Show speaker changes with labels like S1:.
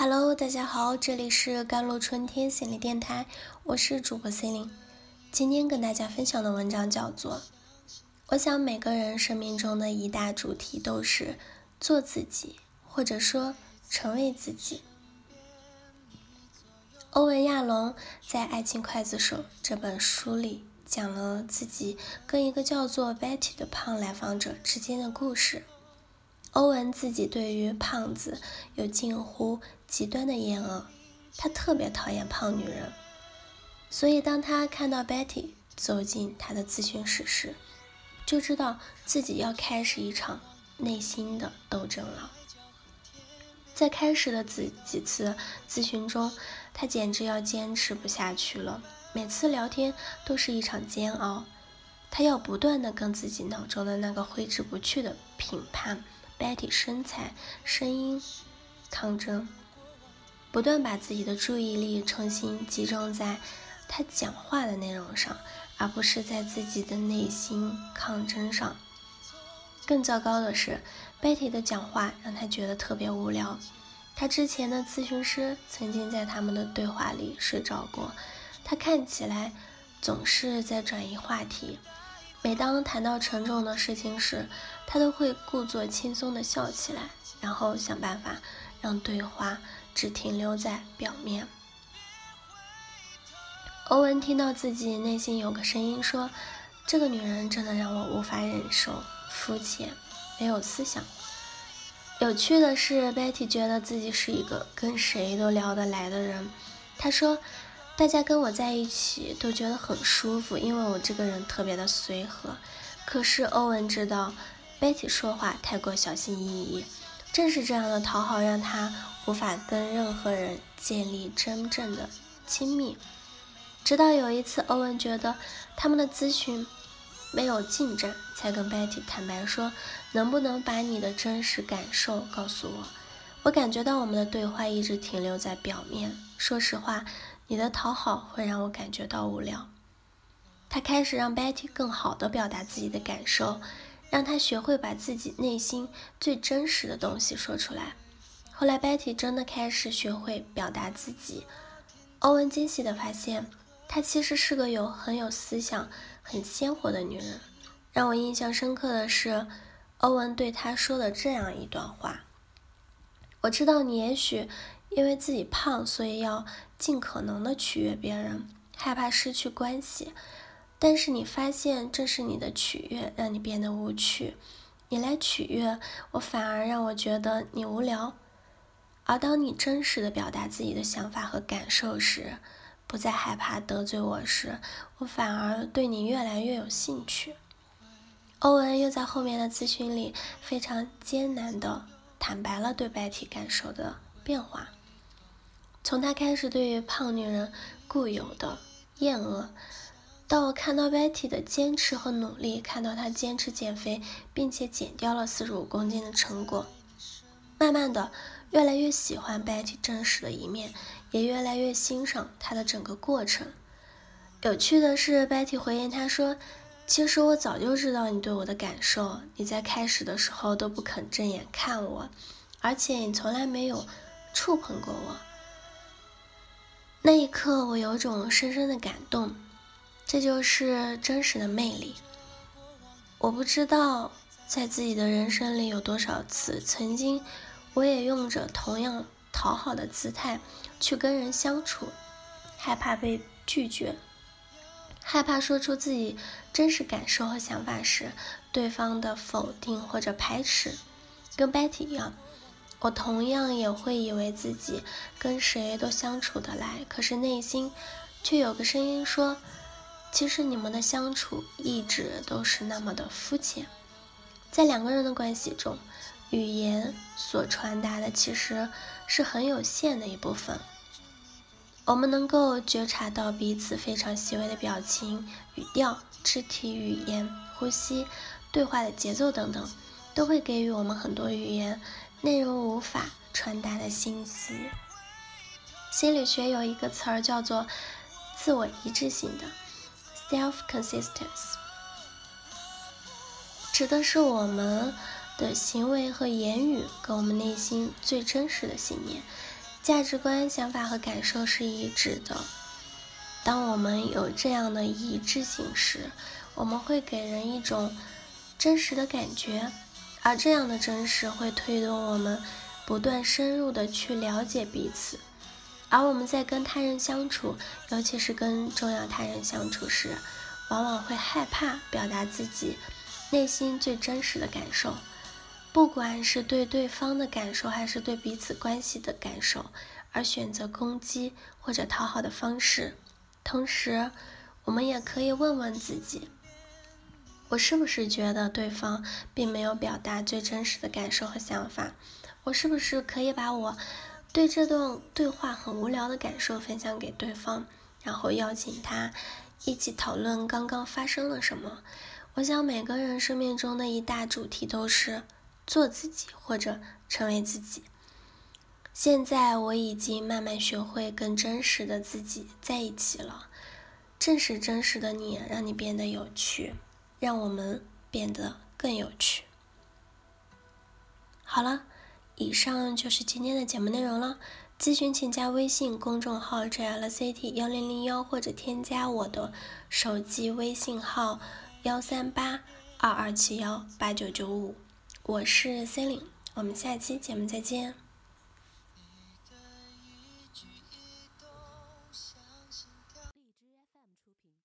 S1: Hello，大家好，这里是甘露春天心理电台，我是主播 C 琳。今天跟大家分享的文章叫做：我想每个人生命中的一大主题都是做自己，或者说成为自己。欧文·亚龙在《爱情刽子手》这本书里讲了自己跟一个叫做 Betty 的胖来访者之间的故事。欧文自己对于胖子有近乎极端的厌恶，他特别讨厌胖女人，所以当他看到 Betty 走进他的咨询室时，就知道自己要开始一场内心的斗争了。在开始的几几次咨询中，他简直要坚持不下去了，每次聊天都是一场煎熬，他要不断的跟自己脑中的那个挥之不去的评判。Betty 身材、声音抗争，不断把自己的注意力重新集中在他讲话的内容上，而不是在自己的内心抗争上。更糟糕的是，Betty 的讲话让他觉得特别无聊。他之前的咨询师曾经在他们的对话里睡着过，他看起来总是在转移话题。每当谈到沉重的事情时，他都会故作轻松地笑起来，然后想办法让对话只停留在表面。欧文听到自己内心有个声音说：“这个女人真的让我无法忍受，肤浅，没有思想。”有趣的是，Betty 觉得自己是一个跟谁都聊得来的人。她说。大家跟我在一起都觉得很舒服，因为我这个人特别的随和。可是欧文知道，Betty 说话太过小心翼翼，正是这样的讨好让他无法跟任何人建立真正的亲密。直到有一次，欧文觉得他们的咨询没有进展，才跟 Betty 坦白说：“能不能把你的真实感受告诉我？我感觉到我们的对话一直停留在表面。说实话。”你的讨好会让我感觉到无聊。他开始让 Betty 更好地表达自己的感受，让他学会把自己内心最真实的东西说出来。后来，Betty 真的开始学会表达自己。欧文惊喜地发现，她其实是个有很有思想、很鲜活的女人。让我印象深刻的是，欧文对她说的这样一段话：“我知道你也许……”因为自己胖，所以要尽可能的取悦别人，害怕失去关系。但是你发现，正是你的取悦让你变得无趣。你来取悦我，反而让我觉得你无聊。而当你真实的表达自己的想法和感受时，不再害怕得罪我时，我反而对你越来越有兴趣。欧文又在后面的咨询里非常艰难的坦白了对白体感受的变化。从他开始对于胖女人固有的厌恶，到我看到 Betty 的坚持和努力，看到她坚持减肥，并且减掉了四十五公斤的成果，慢慢的越来越喜欢 Betty 真实的一面，也越来越欣赏她的整个过程。有趣的是，Betty 回应他说：“其实我早就知道你对我的感受，你在开始的时候都不肯正眼看我，而且你从来没有触碰过我。”那一刻，我有种深深的感动，这就是真实的魅力。我不知道在自己的人生里有多少次，曾经我也用着同样讨好的姿态去跟人相处，害怕被拒绝，害怕说出自己真实感受和想法时，对方的否定或者排斥，跟 Betty 一样。我同样也会以为自己跟谁都相处得来，可是内心却有个声音说：“其实你们的相处一直都是那么的肤浅。”在两个人的关系中，语言所传达的其实是很有限的一部分。我们能够觉察到彼此非常细微的表情、语调、肢体语言、呼吸、对话的节奏等等，都会给予我们很多语言。内容无法传达的信息。心理学有一个词儿叫做“自我一致性的 ”（self-consistence），指的是我们的行为和言语跟我们内心最真实的信念。价值观、想法和感受是一致的。当我们有这样的一致性时，我们会给人一种真实的感觉，而这样的真实会推动我们不断深入的去了解彼此。而我们在跟他人相处，尤其是跟重要他人相处时，往往会害怕表达自己内心最真实的感受，不管是对对方的感受，还是对彼此关系的感受，而选择攻击或者讨好的方式。同时，我们也可以问问自己：我是不是觉得对方并没有表达最真实的感受和想法？我是不是可以把我对这段对话很无聊的感受分享给对方，然后邀请他一起讨论刚刚发生了什么？我想每个人生命中的一大主题都是做自己或者成为自己。现在我已经慢慢学会跟真实的自己在一起了。正是真实的你，让你变得有趣，让我们变得更有趣。好了，以上就是今天的节目内容了。咨询请加微信公众号 “jlct 幺零零幺”或者添加我的手机微信号幺三八二二七幺八九九五。我是 c e l i n e 我们下期节目再见。